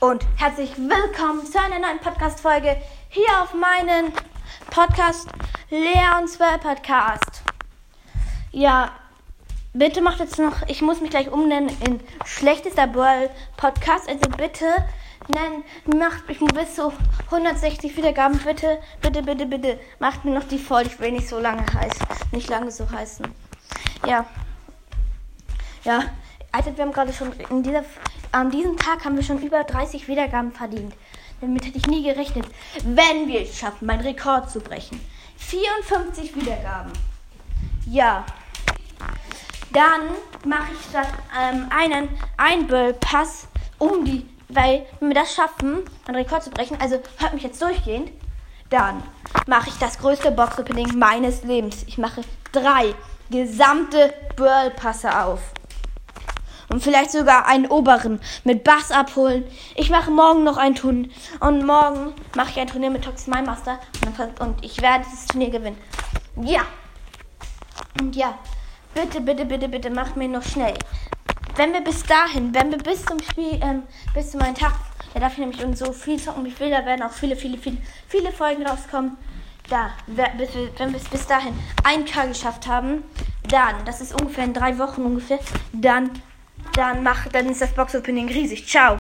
und herzlich willkommen zu einer neuen Podcast-Folge hier auf meinen Podcast Leons Well Podcast. Ja, bitte macht jetzt noch, ich muss mich gleich umnennen in schlechtester Ball Podcast, also bitte nennen, macht mich bis zu 160 Wiedergaben, bitte, bitte, bitte, bitte, macht mir noch die voll, ich will nicht so lange heißen, nicht lange so heißen. Ja, ja, Alter, wir haben gerade schon in dieser an diesem Tag haben wir schon über 30 Wiedergaben verdient. Damit hätte ich nie gerechnet. Wenn wir es schaffen, meinen Rekord zu brechen. 54 Wiedergaben. Ja. Dann mache ich statt ähm, einen Einböllpass um die, weil wenn wir das schaffen, meinen Rekord zu brechen, also hört mich jetzt durchgehend, dann mache ich das größte Box-Opening meines Lebens. Ich mache drei gesamte Burl-Passe auf und vielleicht sogar einen oberen mit Bass abholen. Ich mache morgen noch ein Turnier und morgen mache ich ein Turnier mit Toxic My Master und, ich werde dieses Turnier gewinnen. Ja. Und ja, bitte, bitte, bitte, bitte macht mir noch schnell. Wenn wir bis dahin, wenn wir bis zum Spiel, ähm, bis zu meinem Tag, da darf ich nämlich und so viel zocken, ich will, da werden auch viele, viele, viele, viele Folgen rauskommen. Da, wenn wir es bis dahin 1K geschafft haben, dann, das ist ungefähr in drei Wochen ungefähr, dann dann mach, dann ist das Box Opening riesig. Ciao.